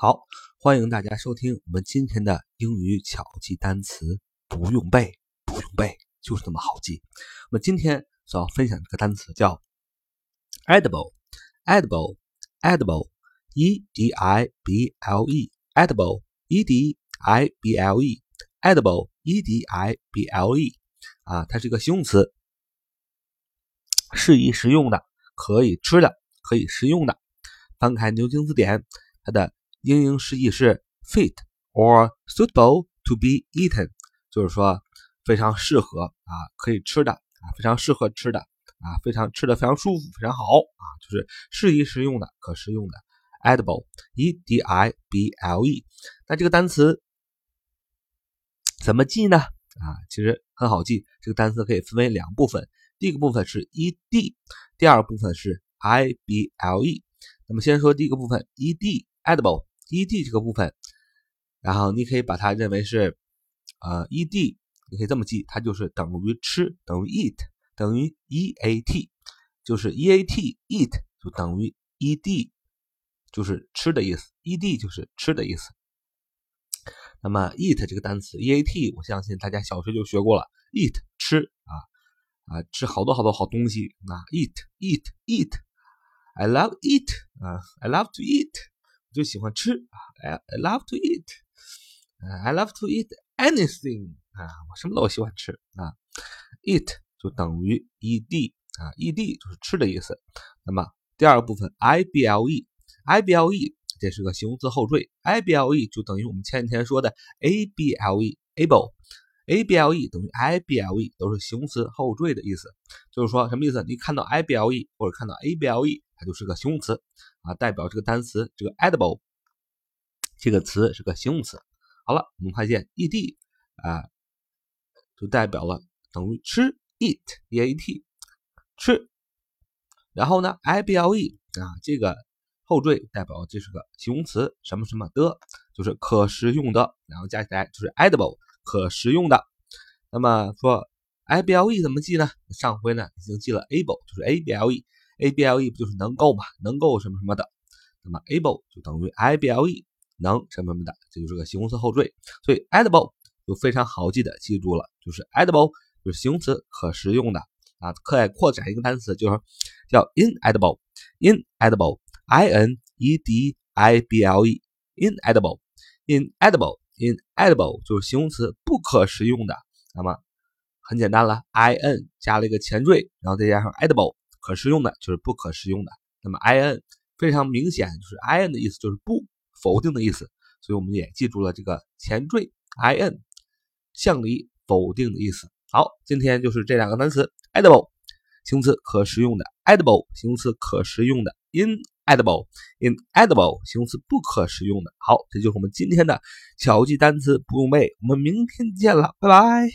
好，欢迎大家收听我们今天的英语巧记单词，不用背，不用背，就是那么好记。那么今天所要分享这个单词叫 edible，edible，edible，e d i b l e，edible，e d i b l e，edible，e d i b l e，啊，它是一个形容词，适宜食用的，可以吃的，可以食用的。翻开牛津字典，它的英英释义是 fit or suitable to be eaten，就是说非常适合啊，可以吃的啊，非常适合吃的啊，非常吃的非常舒服，非常好啊，就是适宜食用的，可食用的，edible，e d i b l e。那这个单词怎么记呢？啊，其实很好记，这个单词可以分为两部分，第一个部分是 e d，第二部分是 i b l e。那么先说第一个部分 e d，edible。e ed 这个部分，然后你可以把它认为是，呃，e d，你可以这么记，它就是等于吃，等于 eat，等于 e a t，就是 e a t eat 就等于 e d，就是吃的意思，e d 就是吃的意思。那么 eat 这个单词 e a t，我相信大家小学就学过了，eat 吃啊啊吃好多好多好东西那，eat eat eat，I love eat 啊，I love to eat。就喜欢吃啊，I love to eat，I love to eat anything 啊，我什么都喜欢吃啊，eat 就等于 ed 啊，ed 就是吃的意思。那么第二个部分 ible，ible 这是个形容词后缀，ible 就等于我们前几天说的 able，able，able 等于 ible 都是形容词后缀的意思。就是说什么意思？你看到 ible 或者看到 able。它就是个形容词啊，代表这个单词这个 edible 这个词是个形容词。好了，我们发现 ed 啊，就代表了等于吃 eat e a t 吃。然后呢，ible 啊这个后缀代表这是个形容词什么什么的，就是可食用的，然后加起来就是 edible 可食用的。那么说 ible 怎么记呢？上回呢已经记了 able 就是 able。Able 不就是能够嘛？能够什么什么的，那么 able 就等于 ible 能什么什么的，这就是个形容词后缀，所以 edible 就非常好记的记住了，就是 edible 就是形容词可食用的啊。可以扩展一个单词就是叫 inedible，inedible，i n e d i b l e，inedible，inedible，inedible 就是形容词不可食用的。那么很简单了，i n 加了一个前缀，然后再加上 edible。可食用的就是不可食用的，那么 i n 非常明显，就是 i n 的意思就是不否定的意思，所以我们也记住了这个前缀 i n 向里否定的意思。好，今天就是这两个单词：edible 形容词可食用的，edible 形容词可食用的；inedible，inedible 形容词不可食用的。好，这就是我们今天的巧记单词，不用背。我们明天见了，拜拜。